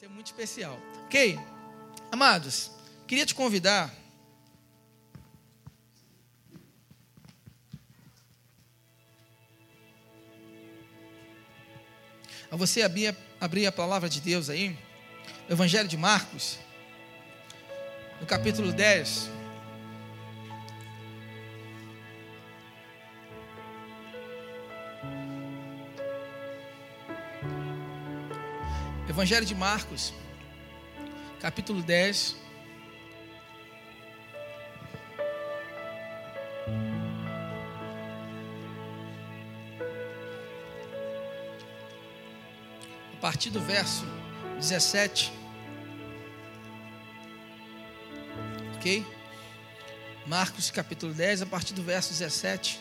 ser muito especial. Ok? Amados, queria te convidar. A você abrir, abrir a palavra de Deus aí, Evangelho de Marcos, no capítulo 10. Evangelho de Marcos, capítulo 10. A partir do verso 17. Ok? Marcos capítulo 10, a partir do verso 17.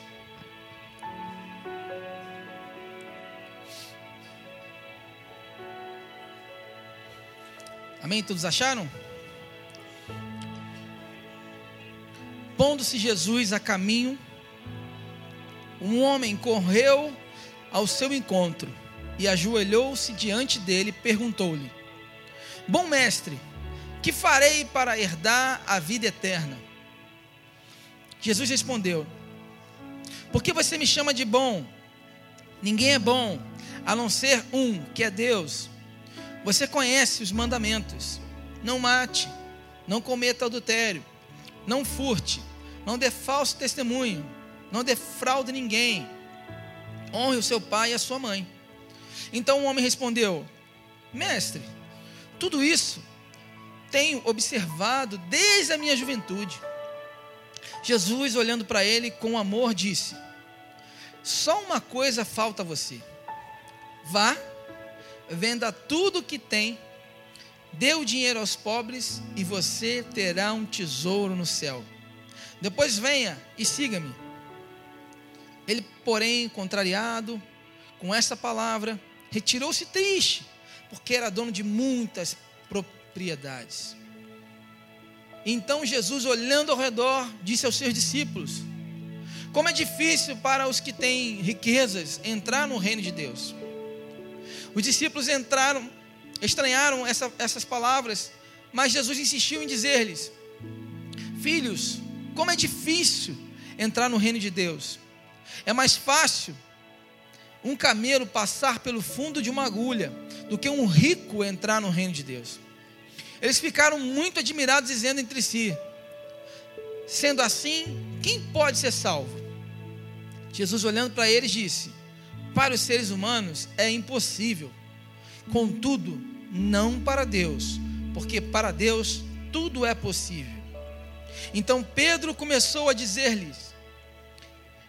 Amém? Todos acharam? Pondo-se Jesus a caminho, um homem correu ao seu encontro e ajoelhou-se diante dele e perguntou-lhe: Bom mestre, que farei para herdar a vida eterna? Jesus respondeu: Por que você me chama de bom? Ninguém é bom, a não ser um, que é Deus. Você conhece os mandamentos: não mate, não cometa adultério, não furte, não dê falso testemunho, não defraude ninguém, honre o seu pai e a sua mãe. Então o homem respondeu: Mestre, tudo isso tenho observado desde a minha juventude. Jesus, olhando para ele com amor, disse: Só uma coisa falta a você. Vá venda tudo o que tem, dê o dinheiro aos pobres e você terá um tesouro no céu. Depois venha e siga-me. Ele, porém, contrariado com essa palavra, retirou-se triste, porque era dono de muitas propriedades. Então Jesus, olhando ao redor, disse aos seus discípulos: Como é difícil para os que têm riquezas entrar no reino de Deus. Os discípulos entraram, estranharam essa, essas palavras, mas Jesus insistiu em dizer-lhes: Filhos, como é difícil entrar no reino de Deus. É mais fácil um camelo passar pelo fundo de uma agulha do que um rico entrar no reino de Deus. Eles ficaram muito admirados, dizendo entre si: Sendo assim, quem pode ser salvo? Jesus, olhando para eles, disse: para os seres humanos é impossível. Contudo, não para Deus, porque para Deus tudo é possível. Então Pedro começou a dizer-lhes: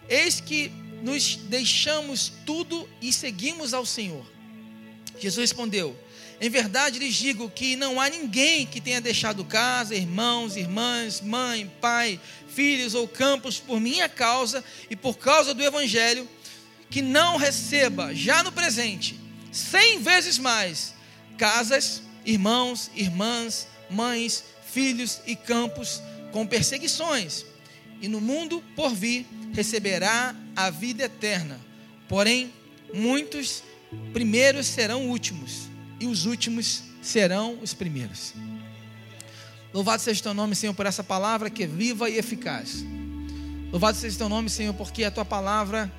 Eis que nos deixamos tudo e seguimos ao Senhor. Jesus respondeu: Em verdade lhes digo que não há ninguém que tenha deixado casa, irmãos, irmãs, mãe, pai, filhos ou campos por minha causa e por causa do Evangelho que não receba, já no presente, cem vezes mais, casas, irmãos, irmãs, mães, filhos e campos, com perseguições, e no mundo por vir receberá a vida eterna. Porém, muitos primeiros serão últimos, e os últimos serão os primeiros. Louvado seja o teu nome, Senhor, por essa palavra que é viva e eficaz. Louvado seja o teu nome, Senhor, porque a tua palavra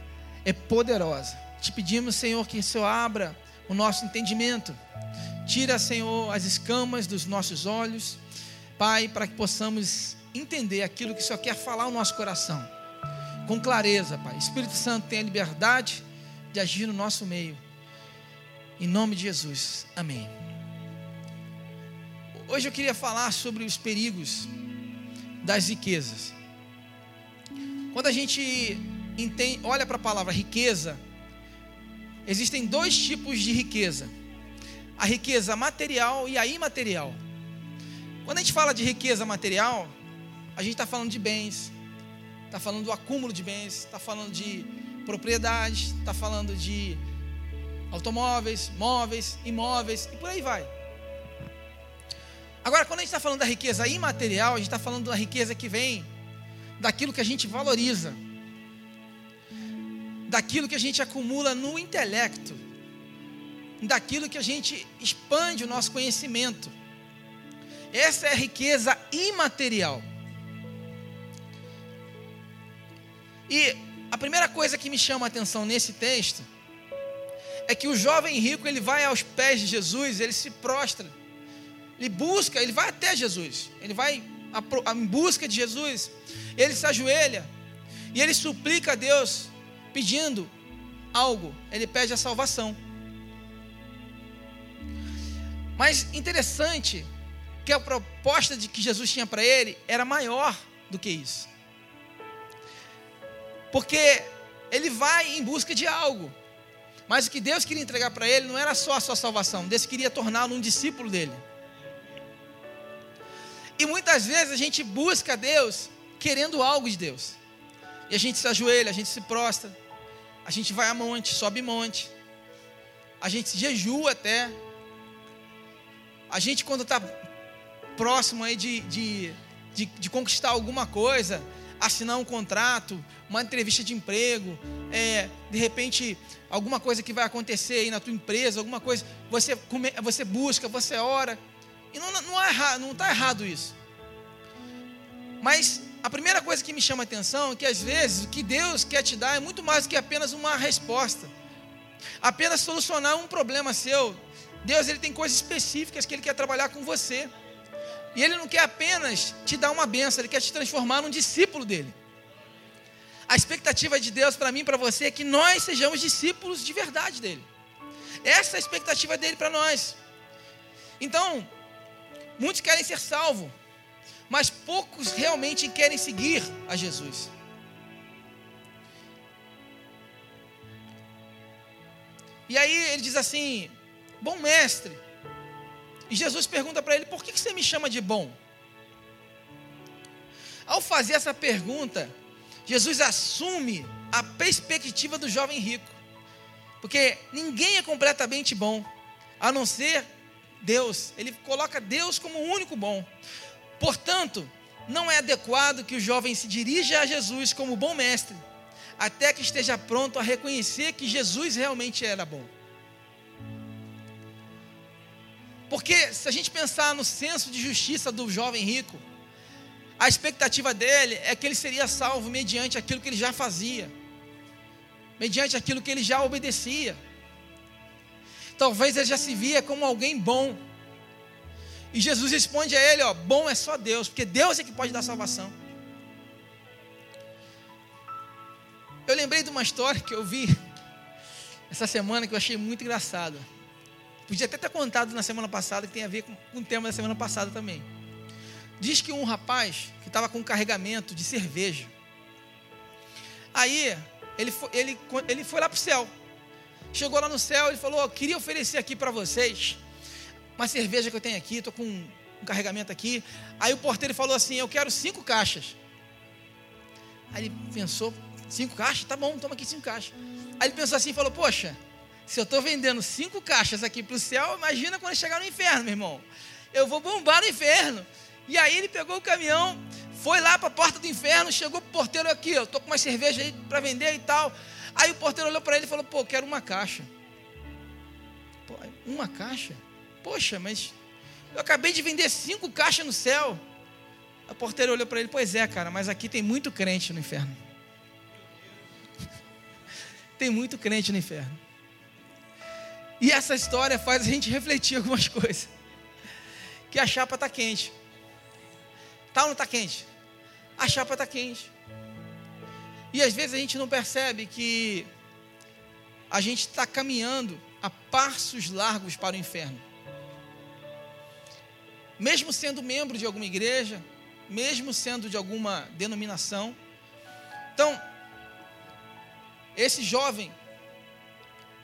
é poderosa. Te pedimos, Senhor, que o Senhor abra o nosso entendimento. Tira, Senhor, as escamas dos nossos olhos, Pai, para que possamos entender aquilo que o Senhor quer falar no nosso coração. Com clareza, Pai. Espírito Santo tenha liberdade de agir no nosso meio. Em nome de Jesus. Amém. Hoje eu queria falar sobre os perigos das riquezas. Quando a gente entende, olha para a palavra riqueza, existem dois tipos de riqueza: a riqueza material e a imaterial. Quando a gente fala de riqueza material, a gente está falando de bens, está falando do acúmulo de bens, está falando de propriedades, está falando de automóveis, móveis, imóveis e por aí vai. Agora, quando a gente está falando da riqueza imaterial, a gente está falando da riqueza que vem daquilo que a gente valoriza, daquilo que a gente acumula no intelecto, daquilo que a gente expande o nosso conhecimento. Essa é a riqueza imaterial. E a primeira coisa que me chama a atenção nesse texto é que o jovem rico ele vai aos pés de Jesus, ele se prostra, ele busca, ele vai até Jesus, ele vai em busca de Jesus, ele se ajoelha e ele suplica a Deus, pedindo algo, ele pede a salvação. Mas interessante que a proposta de que Jesus tinha para ele era maior do que isso. Porque ele vai em busca de algo. Mas o que Deus queria entregar para ele não era só a sua salvação, Deus queria torná-lo um discípulo dele. E muitas vezes a gente busca Deus querendo algo de Deus. E a gente se ajoelha, a gente se prostra, a gente vai a monte, sobe monte, a gente jejua até. A gente, quando está próximo aí de, de, de, de, conquistar alguma coisa, assinar um contrato, uma entrevista de emprego, é, de repente alguma coisa que vai acontecer aí na tua empresa, alguma coisa, você, come, você busca, você ora. E não está não é, não tá errado isso. Mas a primeira coisa que me chama a atenção é que às vezes o que Deus quer te dar é muito mais do que apenas uma resposta. Apenas solucionar um problema seu. Deus ele tem coisas específicas que ele quer trabalhar com você. E ele não quer apenas te dar uma benção, ele quer te transformar num discípulo dele. A expectativa de Deus para mim e para você é que nós sejamos discípulos de verdade dele. Essa é a expectativa dele para nós. Então, muitos querem ser salvos, mas poucos realmente querem seguir a Jesus. E aí ele diz assim: Bom mestre, e Jesus pergunta para ele: Por que você me chama de bom? Ao fazer essa pergunta, Jesus assume a perspectiva do jovem rico. Porque ninguém é completamente bom, a não ser Deus. Ele coloca Deus como o único bom. Portanto, não é adequado que o jovem se dirija a Jesus como bom mestre, até que esteja pronto a reconhecer que Jesus realmente era bom. Porque se a gente pensar no senso de justiça do jovem rico, a expectativa dele é que ele seria salvo mediante aquilo que ele já fazia, mediante aquilo que ele já obedecia. Talvez ele já se via como alguém bom. E Jesus responde a ele: ó, bom é só Deus, porque Deus é que pode dar salvação. Eu lembrei de uma história que eu vi essa semana que eu achei muito engraçada. Podia até ter contado na semana passada, que tem a ver com, com o tema da semana passada também. Diz que um rapaz que estava com um carregamento de cerveja. Aí ele foi, ele, ele foi lá para o céu. Chegou lá no céu, ele falou: oh, queria oferecer aqui para vocês uma cerveja que eu tenho aqui, estou com um, carregamento aqui. Aí o porteiro falou assim: Eu quero cinco caixas. Aí ele pensou: Cinco caixas? Tá bom, toma aqui cinco caixas. Aí ele pensou assim e falou: Poxa, se eu estou vendendo cinco caixas aqui para o céu, imagina quando chegar no inferno, meu irmão. Eu vou bombar no inferno. E aí ele pegou o caminhão, foi lá para a porta do inferno, chegou para o porteiro aqui, eu estou com uma cerveja aí para vender e tal. Aí o porteiro olhou para ele e falou, pô, quero uma caixa. Pô, uma caixa? Poxa, mas eu acabei de vender cinco caixas no céu. O porteiro olhou para ele, pois é, cara, mas aqui tem muito crente no inferno. tem muito crente no inferno. E essa história faz a gente refletir algumas coisas. Que a chapa está quente. Tá ou não está quente? A chapa está quente. E às vezes a gente não percebe que a gente está caminhando a passos largos para o inferno. Mesmo sendo membro de alguma igreja, mesmo sendo de alguma denominação. Então, esse jovem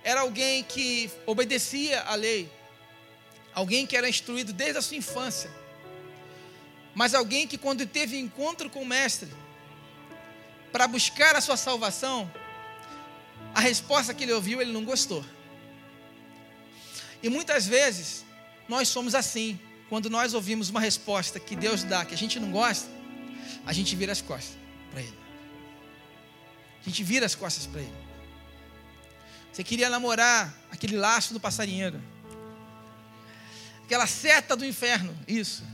era alguém que obedecia à lei, alguém que era instruído desde a sua infância, mas alguém que, quando teve encontro com o Mestre, para buscar a sua salvação, a resposta que ele ouviu, ele não gostou. E muitas vezes, nós somos assim, quando nós ouvimos uma resposta que Deus dá, que a gente não gosta, a gente vira as costas para Ele. A gente vira as costas para Ele. Você queria namorar aquele laço do passarinheiro. Aquela seta do inferno, isso.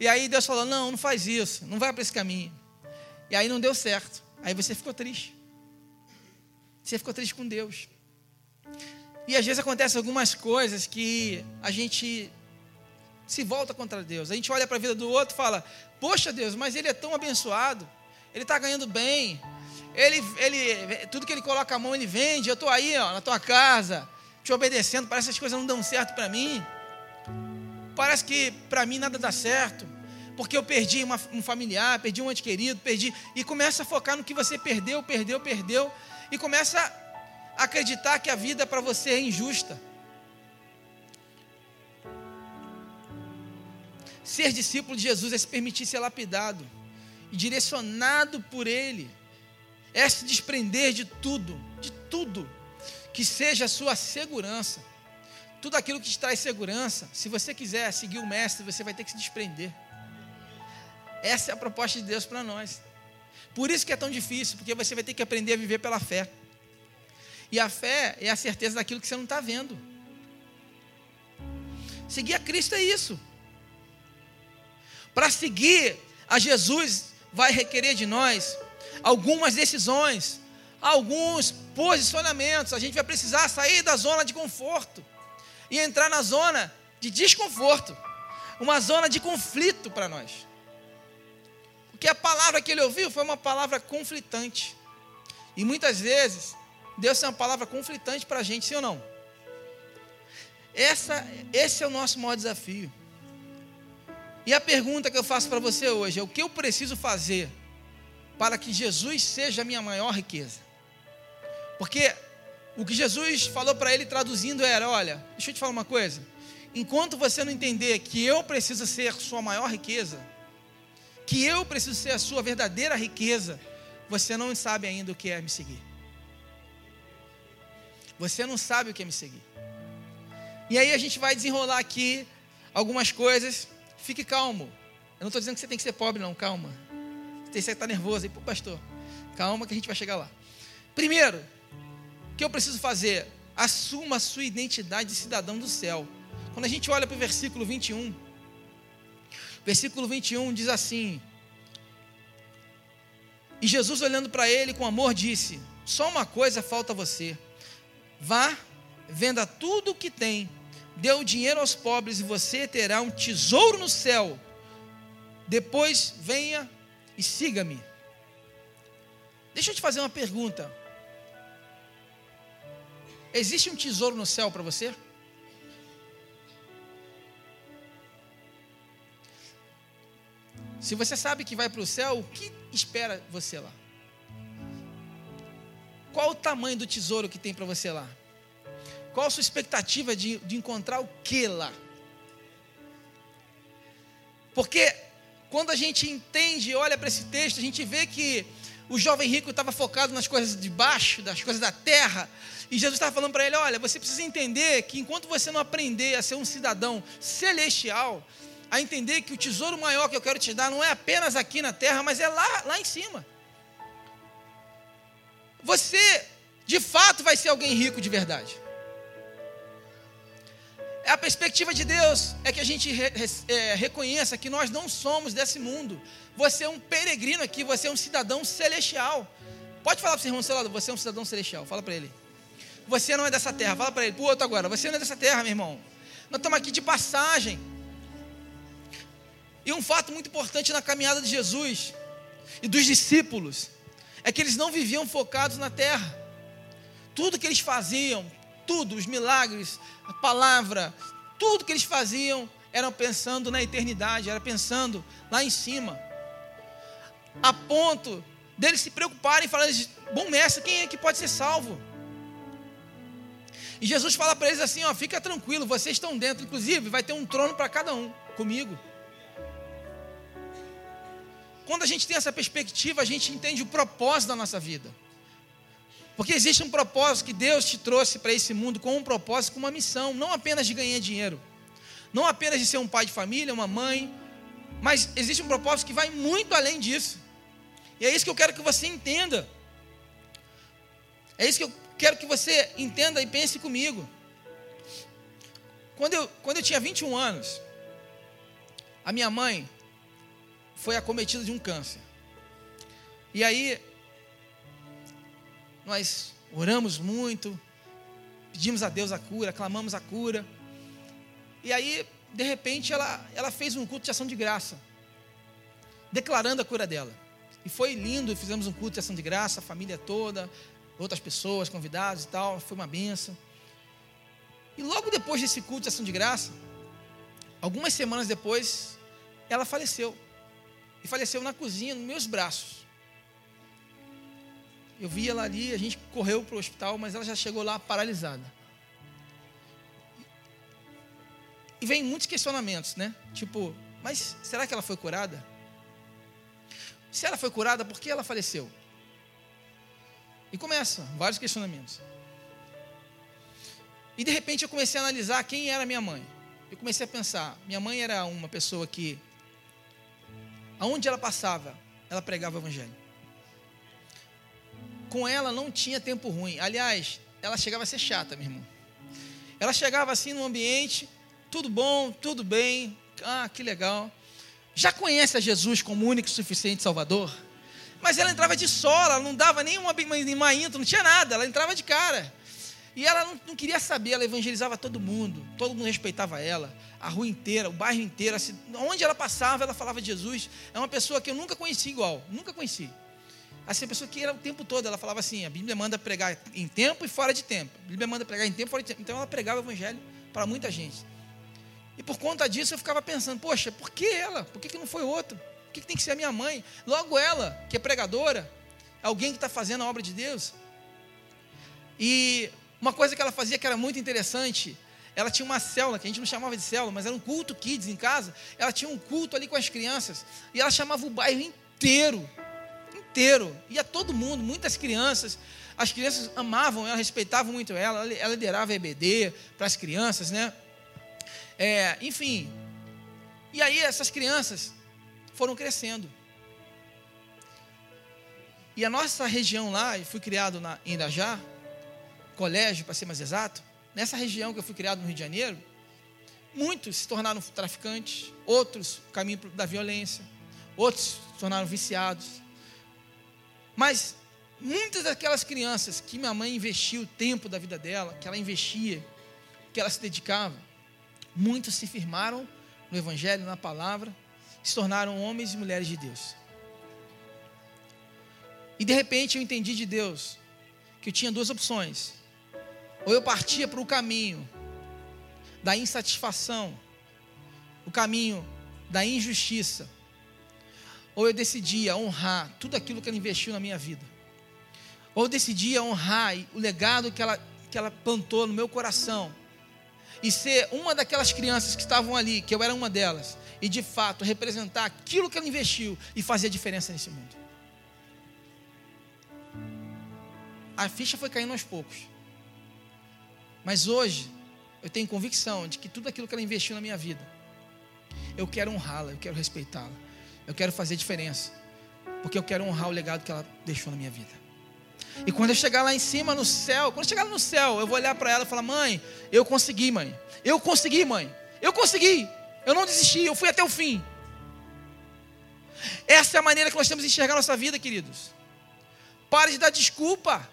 E aí Deus falou: Não, não faz isso, não vai para esse caminho. E aí não deu certo. Aí você ficou triste. Você ficou triste com Deus. E às vezes acontecem algumas coisas que a gente se volta contra Deus. A gente olha para a vida do outro e fala: Poxa Deus, mas ele é tão abençoado, ele está ganhando bem, ele, ele, tudo que ele coloca a mão ele vende. Eu estou aí ó, na tua casa, te obedecendo. Parece que as coisas não dão certo para mim. Parece que para mim nada dá certo porque eu perdi uma, um familiar, perdi um ente querido, perdi. E começa a focar no que você perdeu, perdeu, perdeu. E começa a acreditar que a vida para você é injusta. Ser discípulo de Jesus é se permitir ser lapidado e direcionado por Ele. É se desprender de tudo, de tudo que seja a sua segurança. Tudo aquilo que te traz segurança, se você quiser seguir o Mestre, você vai ter que se desprender. Essa é a proposta de Deus para nós. Por isso que é tão difícil, porque você vai ter que aprender a viver pela fé. E a fé é a certeza daquilo que você não está vendo. Seguir a Cristo é isso. Para seguir a Jesus, vai requerer de nós algumas decisões, alguns posicionamentos. A gente vai precisar sair da zona de conforto e entrar na zona de desconforto uma zona de conflito para nós. Porque a palavra que ele ouviu foi uma palavra conflitante. E muitas vezes, Deus tem uma palavra conflitante para a gente, sim ou não? Essa, esse é o nosso maior desafio. E a pergunta que eu faço para você hoje é: o que eu preciso fazer para que Jesus seja a minha maior riqueza? Porque o que Jesus falou para ele traduzindo era: olha, deixa eu te falar uma coisa. Enquanto você não entender que eu preciso ser sua maior riqueza, que eu preciso ser a sua verdadeira riqueza, você não sabe ainda o que é me seguir. Você não sabe o que é me seguir. E aí a gente vai desenrolar aqui algumas coisas. Fique calmo. Eu não estou dizendo que você tem que ser pobre, não. Calma. Você está nervoso aí, pô, pastor. Calma que a gente vai chegar lá. Primeiro, o que eu preciso fazer? Assuma a sua identidade de cidadão do céu. Quando a gente olha para o versículo 21, Versículo 21 diz assim: E Jesus, olhando para ele com amor, disse: Só uma coisa falta a você. Vá, venda tudo o que tem, dê o dinheiro aos pobres e você terá um tesouro no céu. Depois venha e siga-me. Deixa eu te fazer uma pergunta. Existe um tesouro no céu para você? Se você sabe que vai para o céu, o que espera você lá? Qual o tamanho do tesouro que tem para você lá? Qual a sua expectativa de, de encontrar o que lá? Porque quando a gente entende olha para esse texto, a gente vê que o jovem rico estava focado nas coisas de baixo, das coisas da terra. E Jesus estava falando para ele: olha, você precisa entender que enquanto você não aprender a ser um cidadão celestial, a entender que o tesouro maior que eu quero te dar não é apenas aqui na terra, mas é lá, lá em cima. Você, de fato, vai ser alguém rico de verdade. A perspectiva de Deus é que a gente re, é, reconheça que nós não somos desse mundo. Você é um peregrino aqui, você é um cidadão celestial. Pode falar para o seu irmão seu lado, você é um cidadão celestial. Fala para ele. Você não é dessa terra. Fala para ele, para o outro agora. Você não é dessa terra, meu irmão. Nós estamos aqui de passagem. E um fato muito importante na caminhada de Jesus e dos discípulos é que eles não viviam focados na terra. Tudo que eles faziam, tudo, os milagres, a palavra, tudo que eles faziam, eram pensando na eternidade, era pensando lá em cima. A ponto deles se preocuparem e falarem: bom mestre, quem é que pode ser salvo? E Jesus fala para eles assim: ó, fica tranquilo, vocês estão dentro, inclusive vai ter um trono para cada um comigo. Quando a gente tem essa perspectiva, a gente entende o propósito da nossa vida. Porque existe um propósito que Deus te trouxe para esse mundo com um propósito, com uma missão, não apenas de ganhar dinheiro, não apenas de ser um pai de família, uma mãe, mas existe um propósito que vai muito além disso. E é isso que eu quero que você entenda. É isso que eu quero que você entenda e pense comigo. Quando eu, quando eu tinha 21 anos, a minha mãe foi acometida de um câncer. E aí, nós oramos muito, pedimos a Deus a cura, clamamos a cura. E aí, de repente, ela, ela fez um culto de ação de graça, declarando a cura dela. E foi lindo, fizemos um culto de ação de graça, a família toda, outras pessoas, convidados e tal, foi uma benção. E logo depois desse culto de ação de graça, algumas semanas depois, ela faleceu. E faleceu na cozinha, nos meus braços. Eu vi ela ali, a gente correu para o hospital, mas ela já chegou lá paralisada. E vem muitos questionamentos, né? Tipo, mas será que ela foi curada? Se ela foi curada, por que ela faleceu? E começa vários questionamentos. E de repente eu comecei a analisar quem era minha mãe. Eu comecei a pensar, minha mãe era uma pessoa que aonde ela passava, ela pregava o evangelho. Com ela não tinha tempo ruim. Aliás, ela chegava a ser chata, meu irmão. Ela chegava assim no ambiente, tudo bom, tudo bem, ah, que legal. Já conhece a Jesus como único e suficiente Salvador? Mas ela entrava de sola, ela não dava nenhuma, nenhuma intro, não tinha nada, ela entrava de cara. E ela não, não, queria saber, ela evangelizava todo mundo, todo mundo respeitava ela, a rua inteira, o bairro inteiro, assim, onde ela passava, ela falava de Jesus. É uma pessoa que eu nunca conheci igual, nunca conheci. Assim, a pessoa que era o tempo todo, ela falava assim: a Bíblia manda pregar em tempo e fora de tempo. A Bíblia manda pregar em tempo e fora de tempo. Então ela pregava o evangelho para muita gente. E por conta disso eu ficava pensando: poxa, por que ela? Por que, que não foi outro? Por que, que tem que ser a minha mãe? Logo ela, que é pregadora, alguém que está fazendo a obra de Deus. E uma coisa que ela fazia que era muito interessante, ela tinha uma célula, que a gente não chamava de célula, mas era um culto kids em casa. Ela tinha um culto ali com as crianças. E ela chamava o bairro inteiro inteiro. Ia todo mundo, muitas crianças. As crianças amavam ela, respeitavam muito ela. Ela liderava EBD para as crianças, né? É, enfim. E aí essas crianças foram crescendo. E a nossa região lá, eu fui criado na, em Irajá, colégio, para ser mais exato, nessa região que eu fui criado no Rio de Janeiro, muitos se tornaram traficantes, outros caminho da violência, outros se tornaram viciados. Mas muitas daquelas crianças que minha mãe investiu o tempo da vida dela, que ela investia, que ela se dedicava, muitos se firmaram no Evangelho, na palavra, se tornaram homens e mulheres de Deus. E de repente eu entendi de Deus que eu tinha duas opções. Ou eu partia para o caminho da insatisfação, o caminho da injustiça, ou eu decidia honrar tudo aquilo que ela investiu na minha vida, ou eu decidia honrar o legado que ela, que ela plantou no meu coração, e ser uma daquelas crianças que estavam ali, que eu era uma delas, e de fato representar aquilo que ela investiu e fazer a diferença nesse mundo. A ficha foi caindo aos poucos, mas hoje eu tenho convicção de que tudo aquilo que ela investiu na minha vida, eu quero honrá-la, eu quero respeitá-la. Eu quero fazer diferença. Porque eu quero honrar o legado que ela deixou na minha vida. E quando eu chegar lá em cima no céu, quando eu chegar lá no céu, eu vou olhar para ela e falar: Mãe, eu consegui, mãe. Eu consegui, mãe. Eu consegui. Eu não desisti, eu fui até o fim. Essa é a maneira que nós temos de enxergar nossa vida, queridos. Pare de dar desculpa.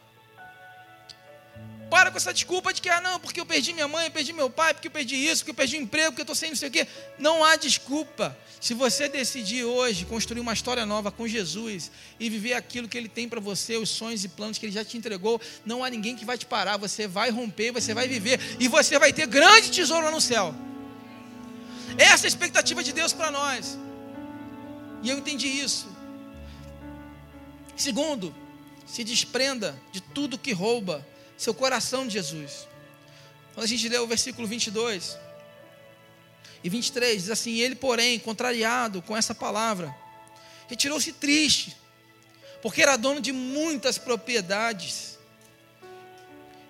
Para com essa desculpa de que, ah, não, porque eu perdi minha mãe, eu perdi meu pai, porque eu perdi isso, porque eu perdi o emprego, porque eu estou sem não sei o quê. Não há desculpa. Se você decidir hoje construir uma história nova com Jesus e viver aquilo que Ele tem para você, os sonhos e planos que Ele já te entregou, não há ninguém que vai te parar. Você vai romper, você vai viver e você vai ter grande tesouro lá no céu. Essa é a expectativa de Deus para nós. E eu entendi isso. Segundo, se desprenda de tudo que rouba seu coração de Jesus. Quando a gente lê o versículo 22 e 23, diz assim: Ele, porém, contrariado com essa palavra, retirou-se triste, porque era dono de muitas propriedades.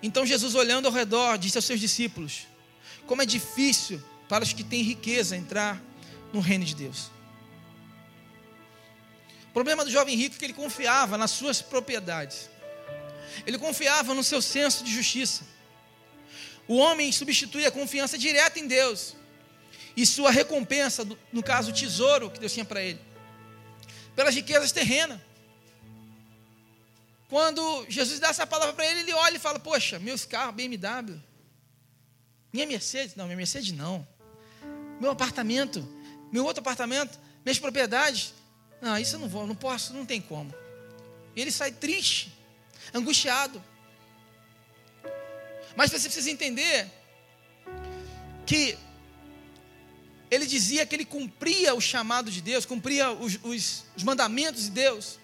Então Jesus, olhando ao redor, disse aos seus discípulos: Como é difícil para os que têm riqueza entrar no reino de Deus. O problema do jovem rico é que ele confiava nas suas propriedades. Ele confiava no seu senso de justiça. O homem substitui a confiança direta em Deus e sua recompensa, no caso o tesouro que Deus tinha para ele, pelas riquezas terrenas. Quando Jesus dá essa palavra para ele, ele olha e fala: Poxa, meus carros, BMW, minha Mercedes, não, minha Mercedes não, meu apartamento, meu outro apartamento, minhas propriedades, não, isso eu não vou, não posso, não tem como. Ele sai triste, angustiado. Mas você precisa entender que ele dizia que ele cumpria o chamado de Deus, cumpria os, os, os mandamentos de Deus.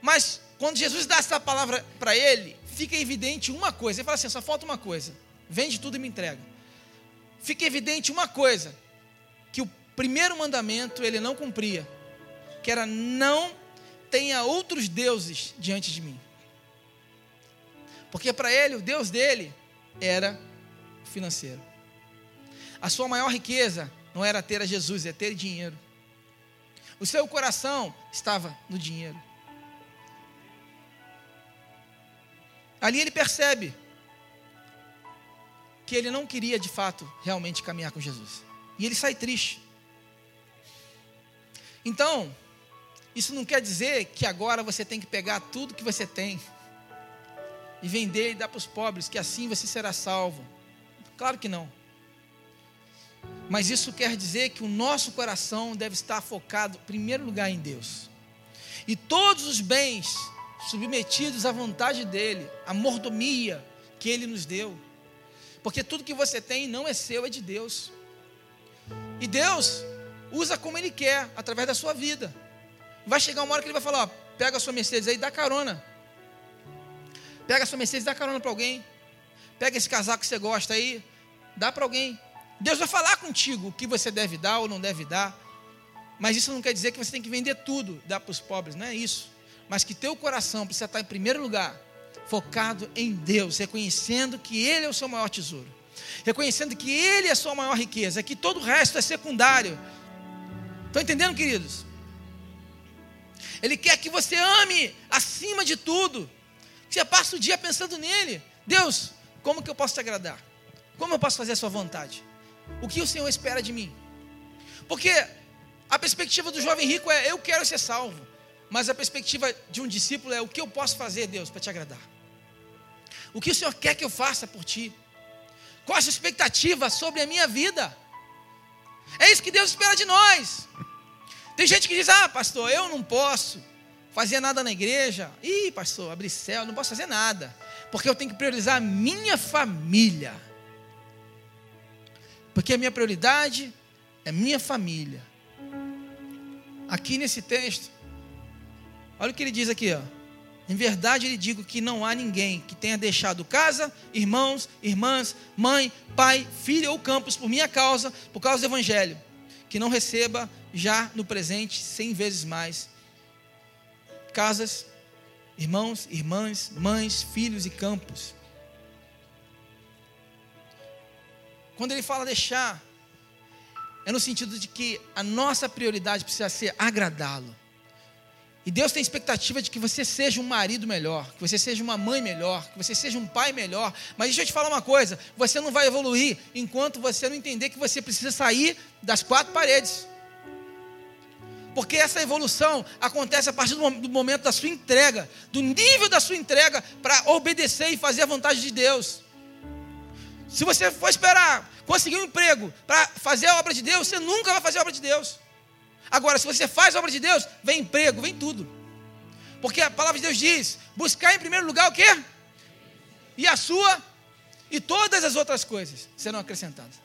Mas quando Jesus dá essa palavra para ele, fica evidente uma coisa. Ele fala assim: só falta uma coisa. Vende tudo e me entrega. Fica evidente uma coisa: que o primeiro mandamento ele não cumpria, que era não tenha outros deuses diante de mim. Porque para ele, o Deus dele era financeiro. A sua maior riqueza não era ter a Jesus, é ter dinheiro. O seu coração estava no dinheiro. Ali ele percebe que ele não queria de fato realmente caminhar com Jesus. E ele sai triste. Então, isso não quer dizer que agora você tem que pegar tudo que você tem e vender e dar para os pobres, que assim você será salvo. Claro que não. Mas isso quer dizer que o nosso coração deve estar focado, em primeiro lugar, em Deus. E todos os bens submetidos à vontade dEle, à mordomia que Ele nos deu. Porque tudo que você tem não é seu, é de Deus. E Deus usa como Ele quer, através da sua vida. Vai chegar uma hora que Ele vai falar: ó, pega a sua Mercedes aí, dá carona. Pega a sua Mercedes, dá carona para alguém. Pega esse casaco que você gosta aí, dá para alguém. Deus vai falar contigo o que você deve dar ou não deve dar. Mas isso não quer dizer que você tem que vender tudo, dar para os pobres, não é isso. Mas que teu coração precisa estar em primeiro lugar, focado em Deus, reconhecendo que Ele é o seu maior tesouro, reconhecendo que Ele é a sua maior riqueza, que todo o resto é secundário. Estão entendendo, queridos? Ele quer que você ame acima de tudo. Você passa o dia pensando nele. Deus, como que eu posso te agradar? Como eu posso fazer a sua vontade? O que o Senhor espera de mim? Porque a perspectiva do jovem rico é eu quero ser salvo. Mas a perspectiva de um discípulo é o que eu posso fazer, Deus, para te agradar? O que o Senhor quer que eu faça por ti? Qual a sua expectativa sobre a minha vida? É isso que Deus espera de nós. Tem gente que diz: Ah, pastor, eu não posso fazer nada na igreja. Ih, pastor, abrir céu, não posso fazer nada. Porque eu tenho que priorizar a minha família. Porque a minha prioridade é minha família. Aqui nesse texto, olha o que ele diz aqui, ó. Em verdade, lhe digo que não há ninguém que tenha deixado casa, irmãos, irmãs, mãe, pai, filho ou campos por minha causa, por causa do evangelho, que não receba já no presente cem vezes mais casas, irmãos, irmãs, mães, filhos e campos. Quando ele fala deixar, é no sentido de que a nossa prioridade precisa ser agradá-lo. E Deus tem expectativa de que você seja um marido melhor, que você seja uma mãe melhor, que você seja um pai melhor. Mas deixa eu te falar uma coisa: você não vai evoluir enquanto você não entender que você precisa sair das quatro paredes. Porque essa evolução acontece a partir do momento da sua entrega, do nível da sua entrega para obedecer e fazer a vontade de Deus. Se você for esperar conseguir um emprego para fazer a obra de Deus, você nunca vai fazer a obra de Deus. Agora, se você faz a obra de Deus, vem emprego, vem tudo. Porque a palavra de Deus diz: buscar em primeiro lugar o quê? E a sua, e todas as outras coisas serão acrescentadas.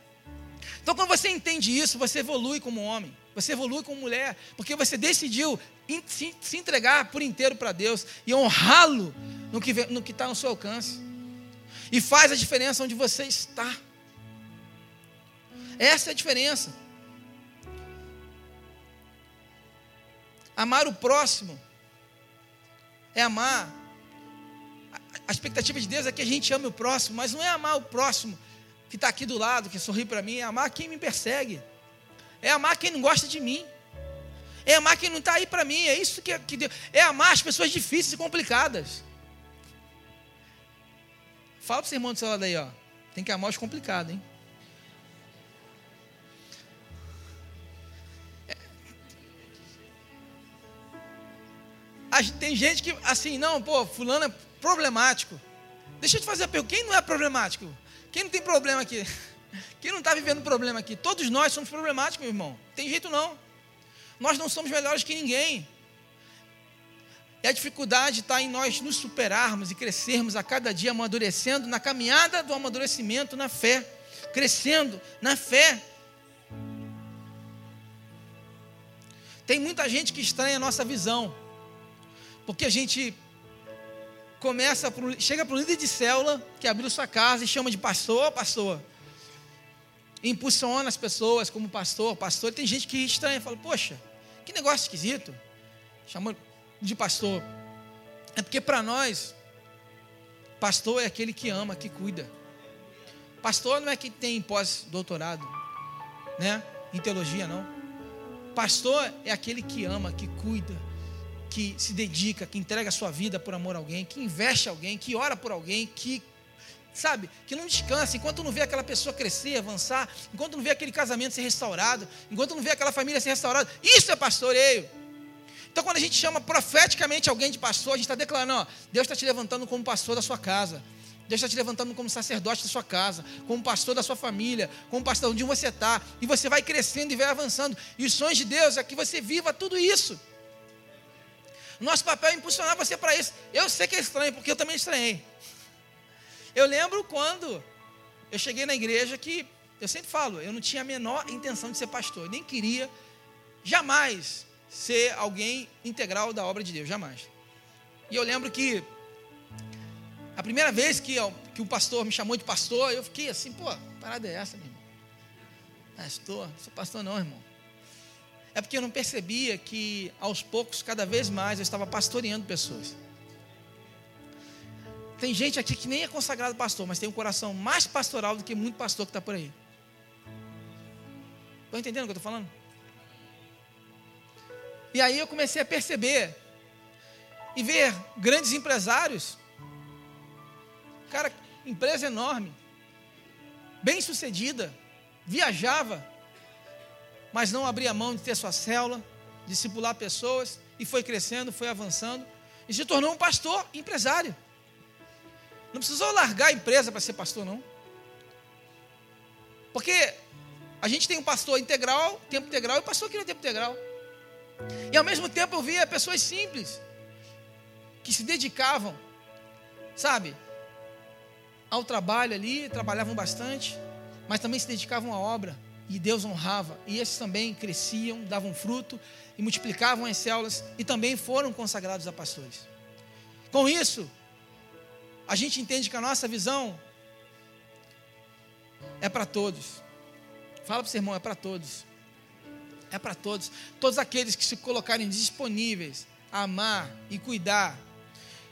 Então, quando você entende isso, você evolui como homem. Você evolui como mulher, porque você decidiu se entregar por inteiro para Deus e honrá-lo no que no está no seu alcance. E faz a diferença onde você está. Essa é a diferença. Amar o próximo é amar. A expectativa de Deus é que a gente ame o próximo, mas não é amar o próximo que está aqui do lado, que sorri para mim, é amar quem me persegue. É amar quem não gosta de mim. É amar quem não está aí para mim. É isso que, que Deus. É amar as pessoas difíceis e complicadas. Fala pro seu irmão do seu lado aí, ó. Tem que amar os complicados, hein? Tem gente que, assim, não, pô, fulano é problemático. Deixa eu te fazer a pergunta: quem não é problemático? Quem não tem problema aqui? Quem não está vivendo problema aqui? Todos nós somos problemáticos, meu irmão. Tem jeito não. Nós não somos melhores que ninguém. E a dificuldade está em nós nos superarmos e crescermos a cada dia, amadurecendo na caminhada do amadurecimento na fé. Crescendo na fé. Tem muita gente que estranha a nossa visão. Porque a gente começa, pro, chega para o líder de célula que abriu sua casa e chama de pastor, pastor. Impulsiona as pessoas como pastor, pastor. Tem gente que estranha, fala, poxa, que negócio esquisito. Chamou de pastor. É porque para nós, pastor é aquele que ama, que cuida. Pastor não é que tem pós-doutorado, né? Em teologia, não. Pastor é aquele que ama, que cuida, que se dedica, que entrega a sua vida por amor a alguém, que investe alguém, que ora por alguém, que sabe, que não descansa, enquanto não vê aquela pessoa crescer, avançar, enquanto não vê aquele casamento ser restaurado, enquanto não vê aquela família ser restaurada, isso é pastoreio. Então, quando a gente chama profeticamente alguém de pastor, a gente está declarando: ó, Deus está te levantando como pastor da sua casa. Deus está te levantando como sacerdote da sua casa, como pastor da sua família, como pastor onde você está. E você vai crescendo e vai avançando. E os sonhos de Deus é que você viva tudo isso. Nosso papel é impulsionar você para isso. Eu sei que é estranho, porque eu também estranhei. Eu lembro quando eu cheguei na igreja que, eu sempre falo, eu não tinha a menor intenção de ser pastor, eu nem queria jamais ser alguém integral da obra de Deus, jamais. E eu lembro que a primeira vez que, que o pastor me chamou de pastor, eu fiquei assim, pô, parada é essa, meu irmão? Pastor, não sou pastor não, irmão. É porque eu não percebia que aos poucos, cada vez mais, eu estava pastoreando pessoas. Tem gente aqui que nem é consagrado pastor, mas tem um coração mais pastoral do que muito pastor que está por aí. Estão entendendo o que eu estou falando? E aí eu comecei a perceber e ver grandes empresários, cara, empresa enorme, bem sucedida, viajava, mas não abria mão de ter sua célula, discipular pessoas, e foi crescendo, foi avançando, e se tornou um pastor empresário. Não precisou largar a empresa para ser pastor, não. Porque a gente tem um pastor integral, tempo integral, e pastor que não é tempo integral. E ao mesmo tempo eu via pessoas simples, que se dedicavam, sabe, ao trabalho ali, trabalhavam bastante, mas também se dedicavam à obra e Deus honrava. E esses também cresciam, davam fruto e multiplicavam as células e também foram consagrados a pastores. Com isso, a gente entende que a nossa visão é para todos. Fala para o seu irmão, é para todos. É para todos. Todos aqueles que se colocarem disponíveis a amar e cuidar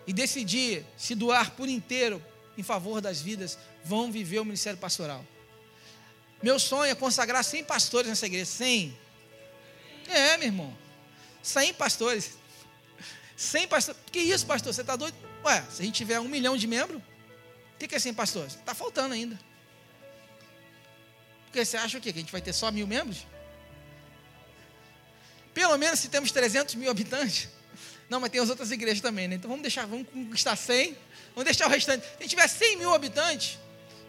e decidir se doar por inteiro em favor das vidas, vão viver o ministério pastoral. Meu sonho é consagrar 100 pastores nessa igreja. 100. É, meu irmão. 100 pastores. 100 pastores. Que isso, pastor? Você está doido? Ué, se a gente tiver um milhão de membros, o que é 100 pastores? Está faltando ainda. Porque você acha o quê? Que a gente vai ter só mil membros? Pelo menos se temos 300 mil habitantes. Não, mas tem as outras igrejas também, né? Então vamos deixar, vamos conquistar 100. Vamos deixar o restante. Se a gente tiver 100 mil habitantes,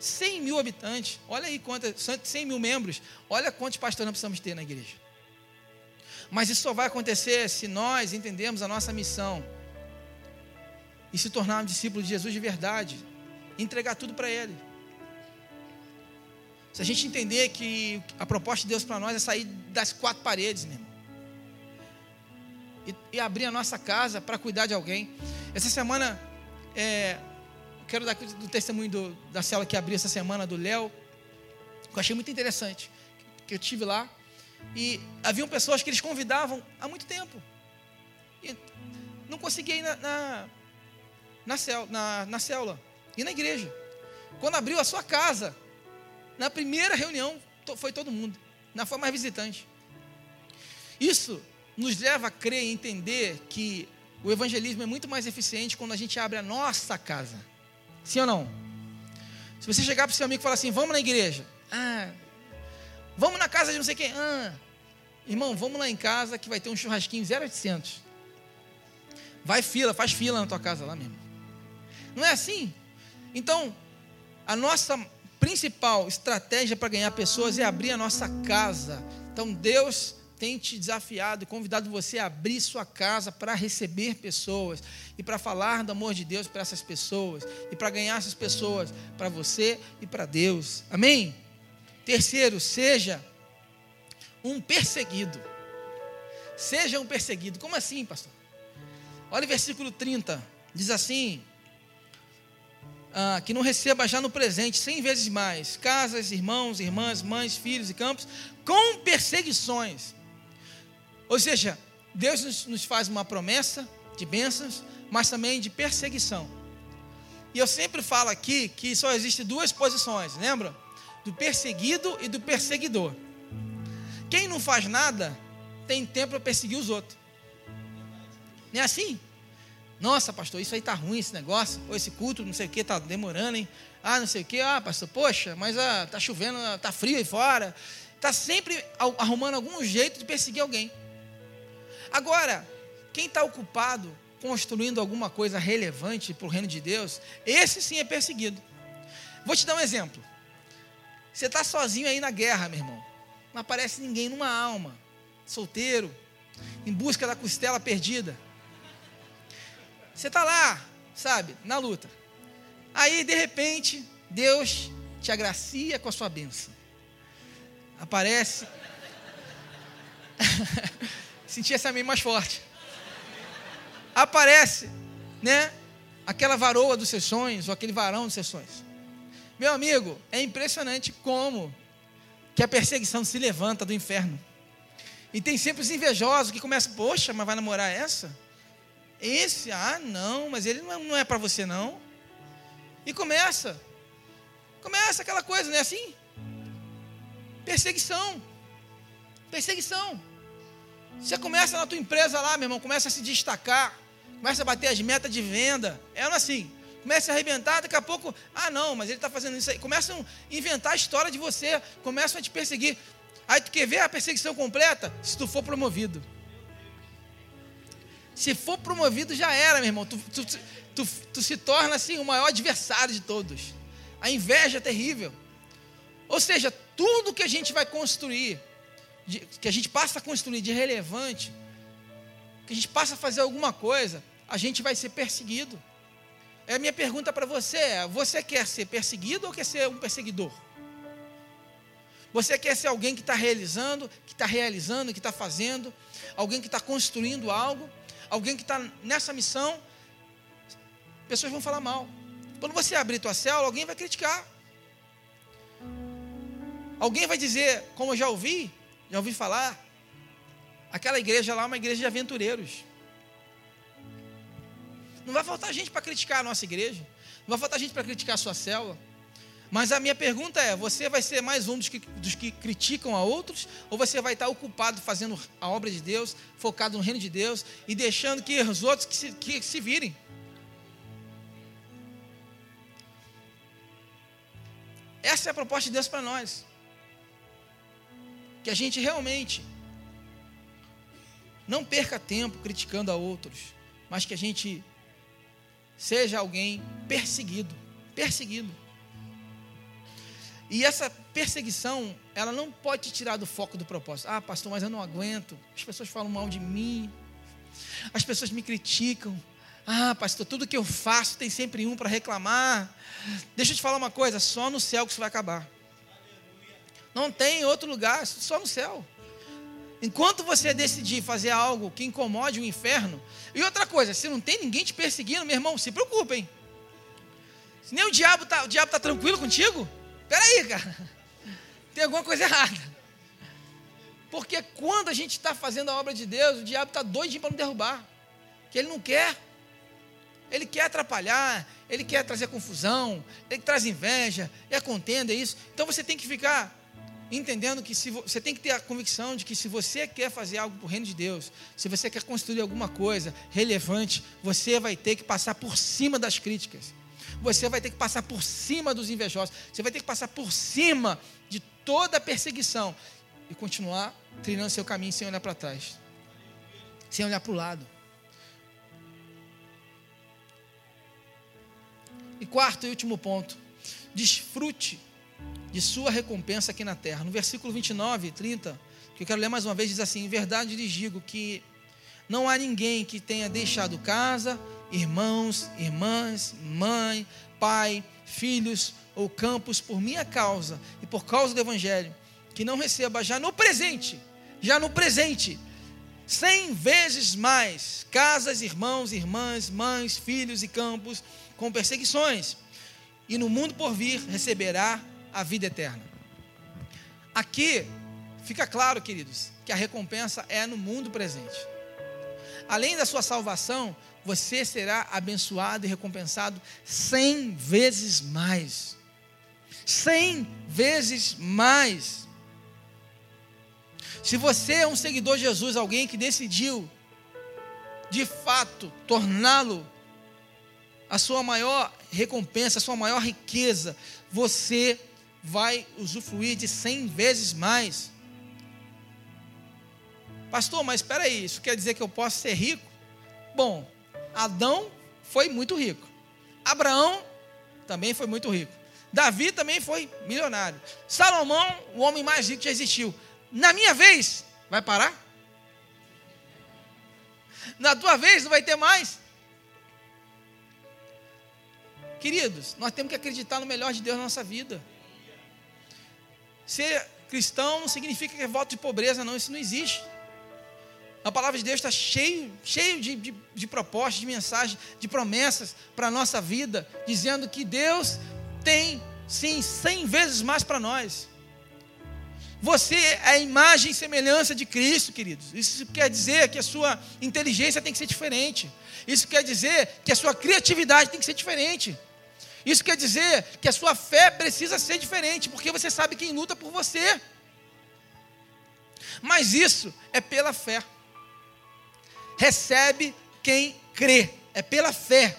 100 mil habitantes, olha aí quantas, 100 mil membros, olha quantos pastores nós precisamos ter na igreja. Mas isso só vai acontecer se nós entendemos a nossa missão e se tornarmos discípulos de Jesus de verdade, entregar tudo para Ele. Se a gente entender que a proposta de Deus para nós é sair das quatro paredes, meu irmão, e, e abrir a nossa casa para cuidar de alguém. Essa semana, é, quero dar do testemunho do, da cela que abriu essa semana, do Léo, que eu achei muito interessante, que eu tive lá. E haviam pessoas que eles convidavam há muito tempo. E não conseguia ir na, na, na, na, na célula e na igreja. Quando abriu a sua casa, na primeira reunião, foi todo mundo. Não foi mais visitante. Isso nos leva a crer e entender que o evangelismo é muito mais eficiente quando a gente abre a nossa casa. Sim ou não? Se você chegar para o seu amigo e falar assim, vamos na igreja. Ah, vamos na casa de não sei quem. Ah, irmão, vamos lá em casa que vai ter um churrasquinho 0800. Vai fila, faz fila na tua casa lá mesmo. Não é assim? Então, a nossa principal estratégia para ganhar pessoas é abrir a nossa casa. Então, Deus tem te desafiado e convidado você a abrir sua casa para receber pessoas e para falar do amor de Deus para essas pessoas e para ganhar essas pessoas para você e para Deus. Amém? Terceiro, seja um perseguido. Seja um perseguido. Como assim, pastor? Olha o versículo 30. Diz assim: ah, que não receba já no presente cem vezes mais casas, irmãos, irmãs, mães, filhos e campos, com perseguições ou seja, Deus nos, nos faz uma promessa de bênçãos, mas também de perseguição. E eu sempre falo aqui que só existem duas posições, lembra? Do perseguido e do perseguidor. Quem não faz nada tem tempo para perseguir os outros. Não é assim? Nossa, pastor, isso aí tá ruim esse negócio. Ou esse culto, não sei o que, tá demorando, hein? Ah, não sei o que. Ah, pastor, poxa, mas ah, tá chovendo, tá frio aí fora. Tá sempre arrumando algum jeito de perseguir alguém. Agora, quem está ocupado construindo alguma coisa relevante para o reino de Deus, esse sim é perseguido. Vou te dar um exemplo. Você está sozinho aí na guerra, meu irmão. Não aparece ninguém numa alma. Solteiro, em busca da costela perdida. Você está lá, sabe, na luta. Aí, de repente, Deus te agracia com a sua bênção. Aparece. Senti essa meio mais forte. Aparece, né? Aquela varoa dos seus sonhos, ou aquele varão dos seus sonhos. Meu amigo, é impressionante como que a perseguição se levanta do inferno. E tem sempre os invejosos que começam, poxa, mas vai namorar essa? Esse? Ah, não, mas ele não é, é para você não. E começa. Começa aquela coisa, não é assim? Perseguição. Perseguição. Você começa na tua empresa lá, meu irmão, começa a se destacar, começa a bater as metas de venda. É assim. Começa a arrebentar, daqui a pouco, ah não, mas ele está fazendo isso aí. Começam a inventar a história de você, começam a te perseguir. Aí tu quer ver a perseguição completa? Se tu for promovido. Se for promovido, já era, meu irmão. Tu, tu, tu, tu se torna assim o maior adversário de todos. A inveja é terrível. Ou seja, tudo que a gente vai construir de, que a gente passa a construir de relevante, que a gente passa a fazer alguma coisa, a gente vai ser perseguido. É a minha pergunta para você é: você quer ser perseguido ou quer ser um perseguidor? Você quer ser alguém que está realizando, que está realizando, que está fazendo, alguém que está construindo algo, alguém que está nessa missão? Pessoas vão falar mal. Quando você abrir tua célula, alguém vai criticar. Alguém vai dizer, como eu já ouvi, já ouvi falar? Aquela igreja lá é uma igreja de aventureiros. Não vai faltar gente para criticar a nossa igreja. Não vai faltar gente para criticar a sua célula. Mas a minha pergunta é: você vai ser mais um dos que, dos que criticam a outros? Ou você vai estar ocupado fazendo a obra de Deus, focado no reino de Deus e deixando que os outros que se, que se virem? Essa é a proposta de Deus para nós que a gente realmente não perca tempo criticando a outros, mas que a gente seja alguém perseguido, perseguido. E essa perseguição, ela não pode te tirar do foco do propósito. Ah, pastor, mas eu não aguento. As pessoas falam mal de mim. As pessoas me criticam. Ah, pastor, tudo que eu faço tem sempre um para reclamar. Deixa eu te falar uma coisa: só no céu que isso vai acabar. Não tem outro lugar, só no céu. Enquanto você decidir fazer algo que incomode o inferno, e outra coisa, se não tem ninguém te perseguindo, meu irmão, se preocupem. Se nem o diabo está tá tranquilo contigo, peraí, cara, tem alguma coisa errada. Porque quando a gente está fazendo a obra de Deus, o diabo está doidinho para nos derrubar. Que ele não quer. Ele quer atrapalhar, ele quer trazer confusão, ele traz inveja, é contenda, é isso. Então você tem que ficar entendendo que se você tem que ter a convicção de que se você quer fazer algo para o reino de Deus, se você quer construir alguma coisa relevante, você vai ter que passar por cima das críticas. Você vai ter que passar por cima dos invejosos. Você vai ter que passar por cima de toda a perseguição e continuar trilhando seu caminho sem olhar para trás, sem olhar para o lado. E quarto e último ponto: desfrute de sua recompensa aqui na terra. No versículo 29 e 30, que eu quero ler mais uma vez, diz assim: Em verdade lhes digo que não há ninguém que tenha deixado casa, irmãos, irmãs, mãe, pai, filhos ou campos por minha causa e por causa do Evangelho, que não receba já no presente, já no presente, cem vezes mais casas, irmãos, irmãs, mães, filhos e campos com perseguições, e no mundo por vir receberá a vida eterna. Aqui fica claro, queridos, que a recompensa é no mundo presente. Além da sua salvação, você será abençoado e recompensado cem vezes mais. Cem vezes mais. Se você é um seguidor de Jesus, alguém que decidiu, de fato, torná-lo a sua maior recompensa, a sua maior riqueza, você vai usufruir de cem vezes mais. Pastor, mas espera aí, isso quer dizer que eu posso ser rico? Bom, Adão foi muito rico. Abraão também foi muito rico. Davi também foi milionário. Salomão, o homem mais rico que já existiu. Na minha vez, vai parar? Na tua vez não vai ter mais? Queridos, nós temos que acreditar no melhor de Deus na nossa vida. Ser cristão não significa que é voto de pobreza, não, isso não existe. A palavra de Deus está cheio, cheio de, de, de propostas, de mensagens, de promessas para a nossa vida, dizendo que Deus tem, sim, cem vezes mais para nós. Você é a imagem e semelhança de Cristo, queridos. Isso quer dizer que a sua inteligência tem que ser diferente. Isso quer dizer que a sua criatividade tem que ser diferente. Isso quer dizer que a sua fé precisa ser diferente, porque você sabe quem luta por você. Mas isso é pela fé recebe quem crê, é pela fé.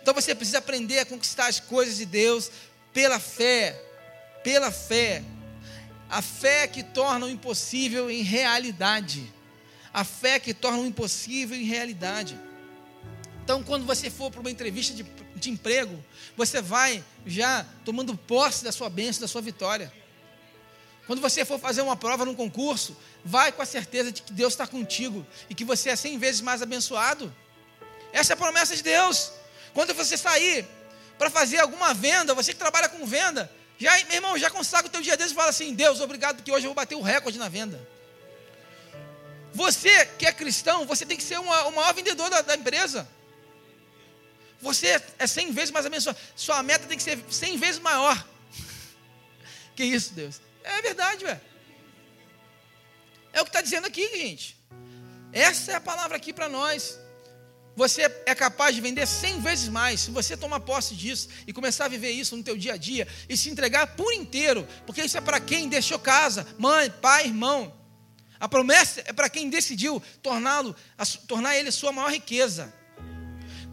Então você precisa aprender a conquistar as coisas de Deus pela fé, pela fé. A fé que torna o impossível em realidade. A fé que torna o impossível em realidade. Então, quando você for para uma entrevista de, de emprego, você vai já tomando posse da sua bênção, da sua vitória. Quando você for fazer uma prova num concurso, vai com a certeza de que Deus está contigo e que você é cem vezes mais abençoado. Essa é a promessa de Deus. Quando você sair para fazer alguma venda, você que trabalha com venda, já, meu irmão, já consagra o teu dia desses e fala assim: Deus, obrigado, porque hoje eu vou bater o recorde na venda. Você que é cristão, você tem que ser uma, o maior vendedor da, da empresa. Você é cem vezes mais abençoado. Sua meta tem que ser cem vezes maior. Que isso, Deus? É verdade, velho. É o que está dizendo aqui, gente. Essa é a palavra aqui para nós. Você é capaz de vender cem vezes mais se você tomar posse disso e começar a viver isso no teu dia a dia e se entregar por inteiro, porque isso é para quem deixou casa, mãe, pai, irmão. A promessa é para quem decidiu torná-lo, tornar ele sua maior riqueza.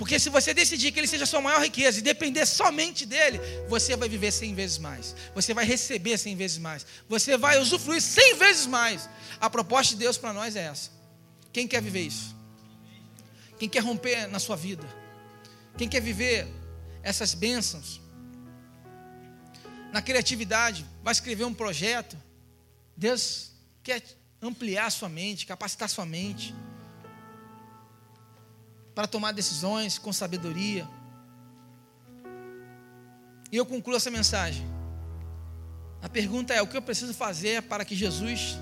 Porque se você decidir que ele seja a sua maior riqueza e depender somente dele, você vai viver cem vezes mais. Você vai receber cem vezes mais. Você vai usufruir cem vezes mais. A proposta de Deus para nós é essa. Quem quer viver isso? Quem quer romper na sua vida? Quem quer viver essas bênçãos? Na criatividade, vai escrever um projeto. Deus quer ampliar sua mente, capacitar sua mente para tomar decisões com sabedoria. E eu concluo essa mensagem. A pergunta é: o que eu preciso fazer para que Jesus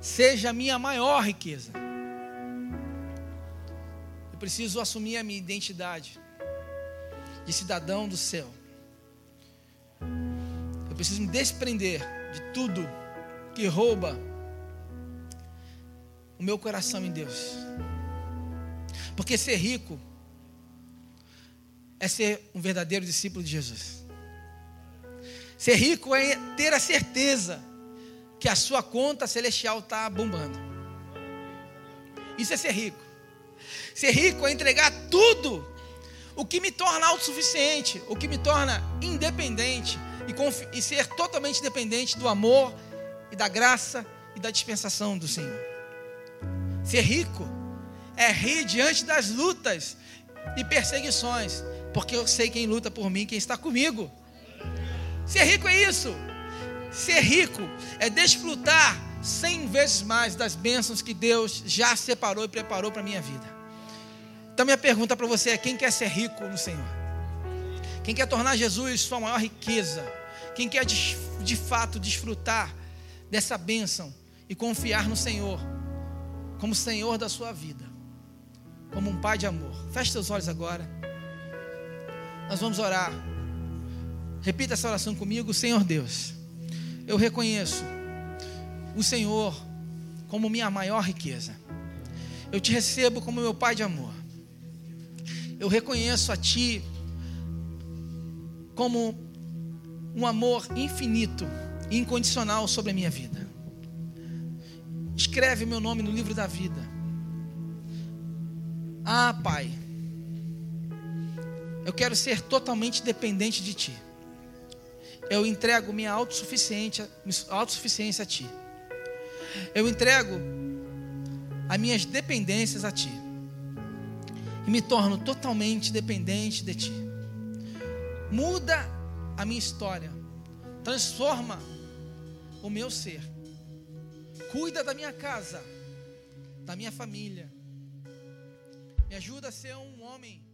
seja a minha maior riqueza? Eu preciso assumir a minha identidade de cidadão do céu. Eu preciso me desprender de tudo que rouba o meu coração em Deus. Porque ser rico é ser um verdadeiro discípulo de Jesus. Ser rico é ter a certeza que a sua conta celestial está bombando. Isso é ser rico. Ser rico é entregar tudo O que me torna autossuficiente, o que me torna independente e, e ser totalmente dependente do amor e da graça e da dispensação do Senhor. Ser rico é rir diante das lutas e perseguições, porque eu sei quem luta por mim, quem está comigo. Ser rico é isso. Ser rico é desfrutar cem vezes mais das bênçãos que Deus já separou e preparou para a minha vida. Então, minha pergunta para você é: quem quer ser rico no Senhor? Quem quer tornar Jesus sua maior riqueza? Quem quer de, fato desfrutar dessa bênção e confiar no Senhor como Senhor da sua vida, como um Pai de amor? Feche seus olhos agora. Nós vamos orar. Repita essa oração comigo, Senhor Deus. Eu reconheço o Senhor como minha maior riqueza. Eu te recebo como meu Pai de amor. Eu reconheço a Ti como um amor infinito e incondicional sobre a minha vida. Escreve meu nome no livro da vida. Ah, Pai, eu quero ser totalmente dependente de Ti. Eu entrego minha autossuficiência, autossuficiência a Ti. Eu entrego as minhas dependências a Ti. E me torno totalmente dependente de Ti. Muda a minha história. Transforma o meu ser. Cuida da minha casa, da minha família. Me ajuda a ser um homem.